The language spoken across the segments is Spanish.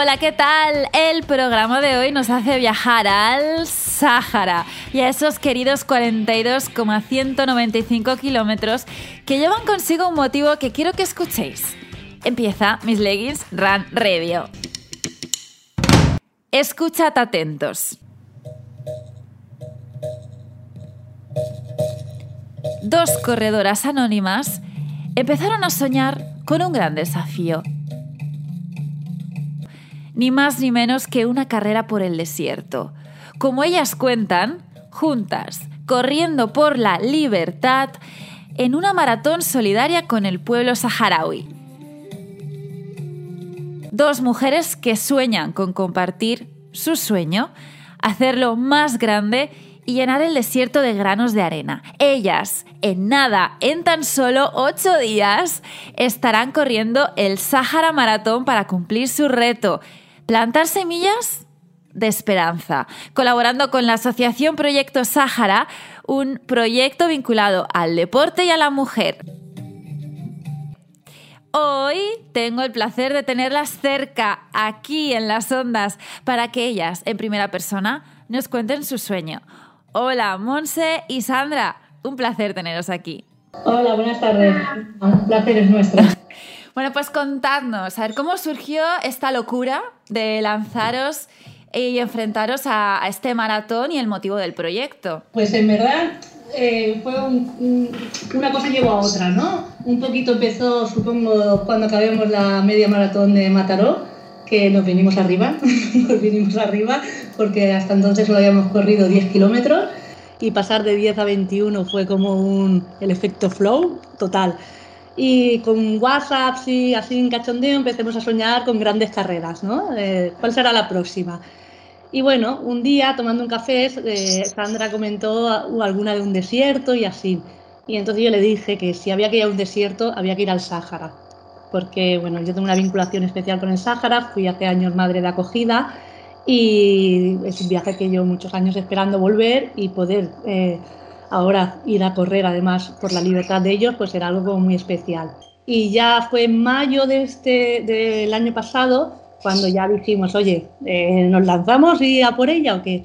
Hola, ¿qué tal? El programa de hoy nos hace viajar al Sáhara y a esos queridos 42,195 kilómetros que llevan consigo un motivo que quiero que escuchéis. Empieza Mis Leggings Run Radio. Escuchad atentos. Dos corredoras anónimas empezaron a soñar con un gran desafío ni más ni menos que una carrera por el desierto. Como ellas cuentan, juntas, corriendo por la libertad en una maratón solidaria con el pueblo saharaui. Dos mujeres que sueñan con compartir su sueño, hacerlo más grande y llenar el desierto de granos de arena. Ellas, en nada, en tan solo ocho días, estarán corriendo el Sahara Maratón para cumplir su reto plantar semillas de esperanza, colaborando con la Asociación Proyecto Sáhara, un proyecto vinculado al deporte y a la mujer. Hoy tengo el placer de tenerlas cerca, aquí en las ondas, para que ellas, en primera persona, nos cuenten su sueño. Hola, Monse y Sandra, un placer teneros aquí. Hola, buenas tardes. Un placer es nuestro. Bueno, pues contadnos, a ver, ¿cómo surgió esta locura de lanzaros y enfrentaros a, este maratón y el motivo del proyecto? Pues en verdad eh, fue una cosa llevó a otra, ¿no? Un poquito empezó, supongo, cuando acabemos la media maratón de Mataró, que nos vinimos arriba, nos vinimos arriba, porque hasta entonces solo habíamos corrido 10 kilómetros y pasar de 10 a 21 fue como un, el efecto flow total y con WhatsApp y así en cachondeo empecemos a soñar con grandes carreras, ¿no? Eh, ¿Cuál será la próxima? Y bueno, un día tomando un café, eh, Sandra comentó alguna de un desierto y así. Y entonces yo le dije que si había que ir a un desierto, había que ir al Sáhara. Porque, bueno, yo tengo una vinculación especial con el Sáhara, fui hace años madre de acogida y es un viaje que llevo muchos años esperando volver y poder eh, ahora ir a correr además por la libertad de ellos, pues era algo muy especial. Y ya fue en mayo de este, del año pasado cuando ya dijimos, oye, eh, ¿nos lanzamos y a por ella o qué?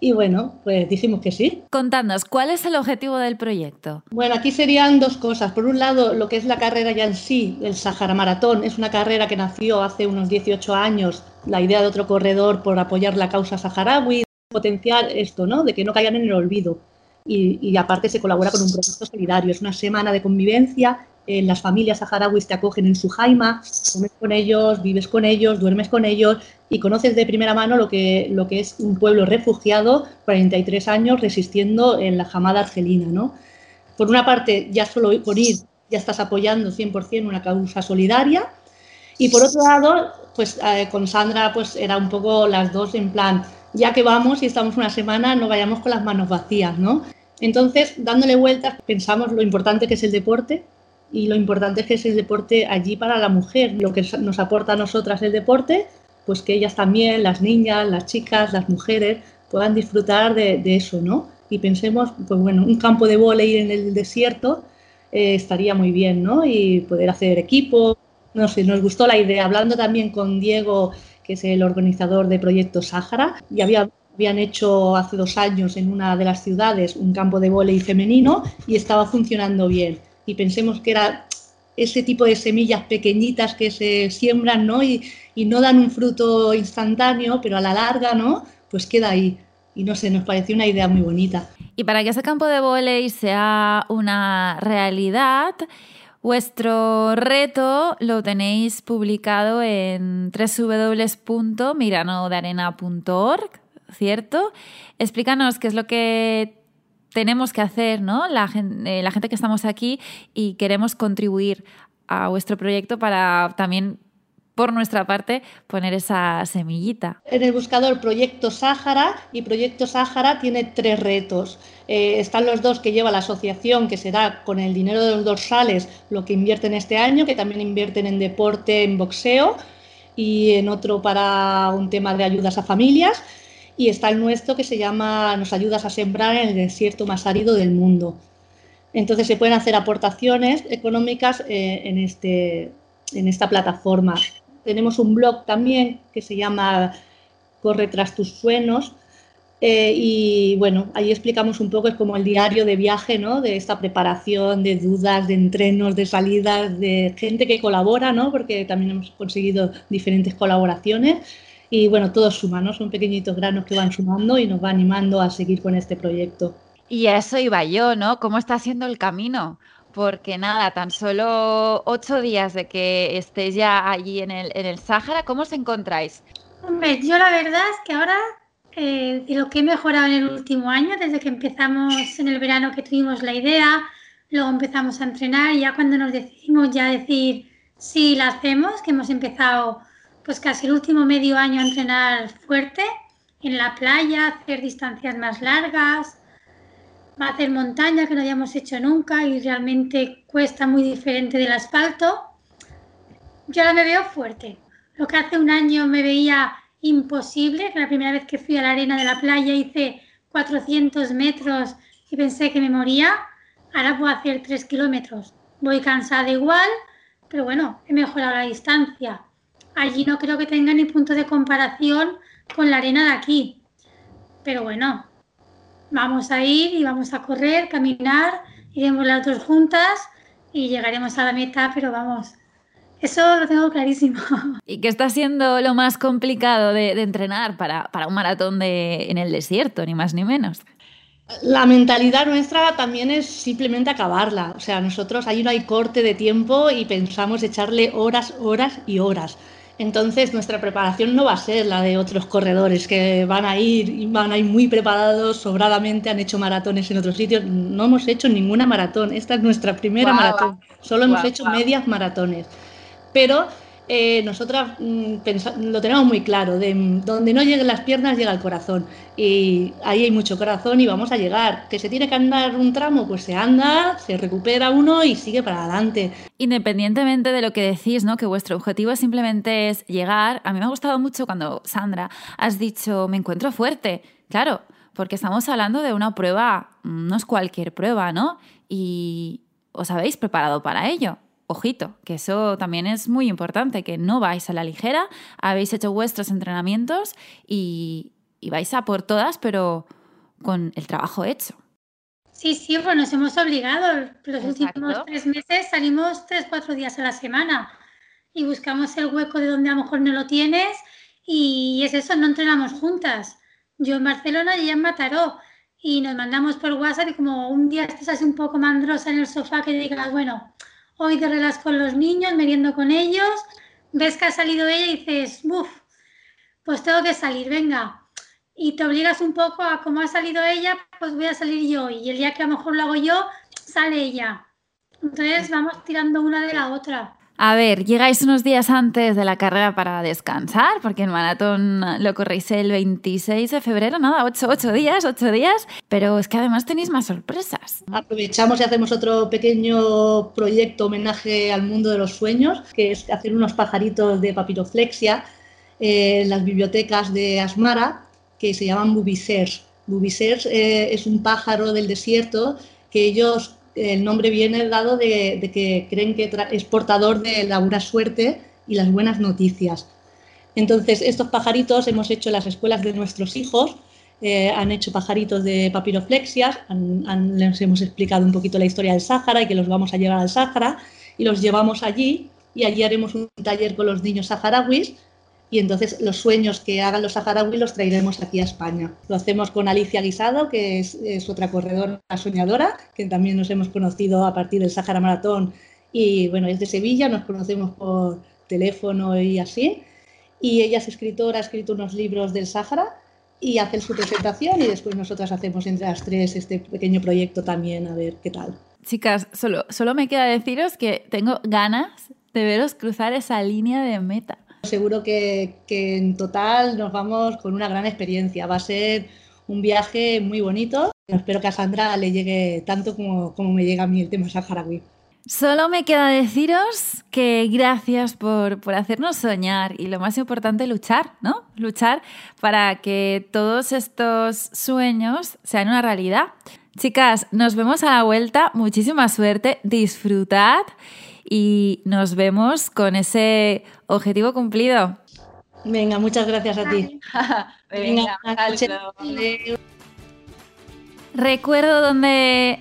Y bueno, pues dijimos que sí. Contadnos, ¿cuál es el objetivo del proyecto? Bueno, aquí serían dos cosas. Por un lado, lo que es la carrera ya en sí, el Sahara Maratón, es una carrera que nació hace unos 18 años, la idea de otro corredor por apoyar la causa saharaui, potenciar esto, ¿no? De que no caigan en el olvido y, aparte se colabora con un proyecto solidario. Es una semana de convivencia. en las familias saharauis te acogen en su jaima, comes con ellos, vives con ellos, duermes con ellos y conoces de primera mano lo que, lo que es un pueblo refugiado, 43 años resistiendo en la jamada argelina. ¿no? Por una parte, ya solo por ir ya estás apoyando 100% una causa solidaria y por otro lado, pues eh, con Sandra pues era un poco las dos en plan, ya que vamos y estamos una semana, no vayamos con las manos vacías, ¿no? Entonces, dándole vueltas, pensamos lo importante que es el deporte y lo importante que es el deporte allí para la mujer, lo que nos aporta a nosotras el deporte, pues que ellas también, las niñas, las chicas, las mujeres, puedan disfrutar de, eso, ¿no? Y pensemos, pues bueno, un campo de volei en el desierto eh, estaría muy bien, ¿no? Y poder hacer equipo, no sé, nos gustó la idea. Hablando también con Diego que es el organizador de Proyecto Sáhara, y había, habían hecho hace dos años en una de las ciudades un campo de vóley femenino y estaba funcionando bien. Y pensemos que era ese tipo de semillas pequeñitas que se siembran ¿no? Y, y no dan un fruto instantáneo, pero a la larga, ¿no? Pues queda ahí. Y no sé, nos pareció una idea muy bonita. Y para que ese campo de vóley sea una realidad, Vuestro reto lo tenéis publicado en www.miranodearena.org, ¿cierto? Explícanos qué es lo que tenemos que hacer, ¿no? La gente, eh, la gente que estamos aquí y queremos contribuir a vuestro proyecto para también por nuestra parte, poner esa semillita. En el buscador Proyecto Sáhara y Proyecto Sáhara tiene tres retos. Eh, están los dos que lleva la asociación, que será con el dinero de los dorsales lo que invierten este año, que también invierten en deporte, en boxeo y en otro para un tema de ayudas a familias. Y está el nuestro que se llama Nos ayudas a sembrar en el desierto más árido del mundo. Entonces se pueden hacer aportaciones económicas eh, en, este, en esta plataforma tenemos un blog también que se llama Corre tras tus sueños. Eh, y bueno, ahí explicamos un poco, es como el diario de viaje, ¿no? De esta preparación, de dudas, de entrenos, de salidas, de gente que colabora, ¿no? Porque también hemos conseguido diferentes colaboraciones. Y bueno, todo suma, ¿no? Son pequeñitos granos que van sumando y nos va animando a seguir con este proyecto. Y a eso iba yo, ¿no? ¿Cómo está haciendo el camino? Porque nada, tan solo ocho días de que estéis ya allí en el, en el Sáhara, ¿cómo os encontráis? Hombre, yo la verdad es que ahora eh, lo que he mejorado en el último año, desde que empezamos en el verano que tuvimos la idea, luego empezamos a entrenar y ya cuando nos decidimos ya decir sí la hacemos, que hemos empezado pues casi el último medio año a entrenar fuerte en la playa, hacer distancias más largas, hacer montaña que no habíamos hecho nunca y realmente cuesta muy diferente del asfalto. Yo ahora me veo fuerte. Lo que hace un año me veía imposible, que la primera vez que fui a la arena de la playa hice 400 metros y pensé que me moría, ahora puedo hacer 3 kilómetros. Voy cansada igual, pero bueno, he mejorado la distancia. Allí no creo que tenga ni punto de comparación con la arena de aquí. Pero bueno, vamos a ir y vamos a correr, caminar, iremos las dos juntas y llegaremos a la meta, pero vamos, eso lo tengo clarísimo. ¿Y qué está siendo lo más complicado de, entrenar para, un maratón de, en el desierto, ni más ni menos? La mentalidad nuestra también es simplemente acabarla. O sea, nosotros ahí no hay corte de tiempo y pensamos echarle horas, horas y horas. Entonces nuestra preparación no va a ser la de otros corredores que van a ir y van a ir muy preparados, sobradamente, han hecho maratones en otros sitios. No hemos hecho ninguna maratón. Esta es nuestra primera maratón. Solo hemos hecho medias maratones pero eh, nosotras mm, lo tenemos muy claro, de donde no lleguen las piernas llega el corazón y ahí hay mucho corazón y vamos a llegar. Que se tiene que andar un tramo, pues se anda, se recupera uno y sigue para adelante. Independientemente de lo que decís, ¿no? que vuestro objetivo simplemente es llegar, a mí me ha gustado mucho cuando, Sandra, has dicho, me encuentro fuerte. Claro, porque estamos hablando de una prueba, no es cualquier prueba, ¿no? Y os habéis preparado para ello. Ojito, que eso también es muy importante, que no vais a la ligera, habéis hecho vuestros entrenamientos y, vais a por todas, pero con el trabajo hecho. Sí, sí, pues nos hemos obligado. Los últimos tres meses salimos tres, cuatro días a la semana y buscamos el hueco de donde a lo mejor no lo tienes y es eso, no entrenamos juntas. Yo en Barcelona y ella en Mataró y nos mandamos por WhatsApp y como un día estás así un poco mandrosa en el sofá que digas, bueno, hoy te relajas con los niños, meriendo con ellos, ves que ha salido ella y dices, uff, pues tengo que salir, venga. Y te obligas un poco a cómo ha salido ella, pues voy a salir yo. Y el día que a lo mejor lo hago yo, sale ella. Entonces vamos tirando una de la otra. A ver, llegáis unos días antes de la carrera para descansar, porque el maratón lo corréis el 26 de febrero, nada, 8, días, 8 días, pero es que además tenéis más sorpresas. Aprovechamos y hacemos otro pequeño proyecto homenaje al mundo de los sueños, que es hacer unos pajaritos de papiroflexia en las bibliotecas de Asmara, que se llaman bubisers. Bubisers eh, es un pájaro del desierto que ellos el nombre viene dado de, que creen que es portador de la buena suerte y las buenas noticias. Entonces, estos pajaritos hemos hecho las escuelas de nuestros hijos, eh, han hecho pajaritos de papiroflexias, les hemos explicado un poquito la historia del Sáhara y que los vamos a llevar al Sáhara y los llevamos allí y allí haremos un taller con los niños saharauis y entonces los sueños que hagan los saharauis los traeremos aquí a España. Lo hacemos con Alicia Guisado, que es, otra corredora soñadora, que también nos hemos conocido a partir del Sahara Maratón y bueno, es de Sevilla, nos conocemos por teléfono y así. Y ella es escritora, ha escrito unos libros del Sahara y hace su presentación y después nosotras hacemos entre las tres este pequeño proyecto también, a ver qué tal. Chicas, solo, solo me queda deciros que tengo ganas de veros cruzar esa línea de meta. Seguro que, en total nos vamos con una gran experiencia. Va a ser un viaje muy bonito. Espero que a Sandra le llegue tanto como, como me llega a mí el tema saharaui. Solo me queda deciros que gracias por, por, hacernos soñar y lo más importante, luchar, ¿no? Luchar para que todos estos sueños sean una realidad. Chicas, nos vemos a la vuelta. Muchísima suerte, disfrutad y nos vemos con ese objetivo cumplido. Venga, muchas gracias a ti. Venga, Recuerdo dónde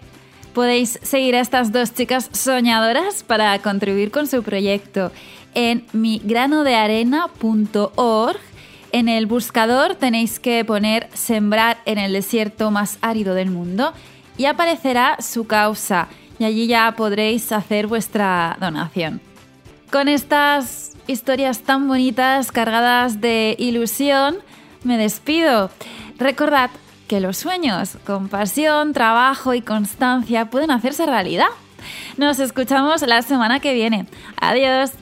podéis seguir a estas dos chicas soñadoras para contribuir con su proyecto en migranodearena.org. En el buscador tenéis que poner sembrar en el desierto más árido del mundo y aparecerá su causa y allí ya podréis hacer vuestra donación. Con estas historias tan bonitas, cargadas de ilusión, me despido. Recordad que los sueños con pasión, trabajo y constancia pueden hacerse realidad. Nos escuchamos la semana que viene. Adiós.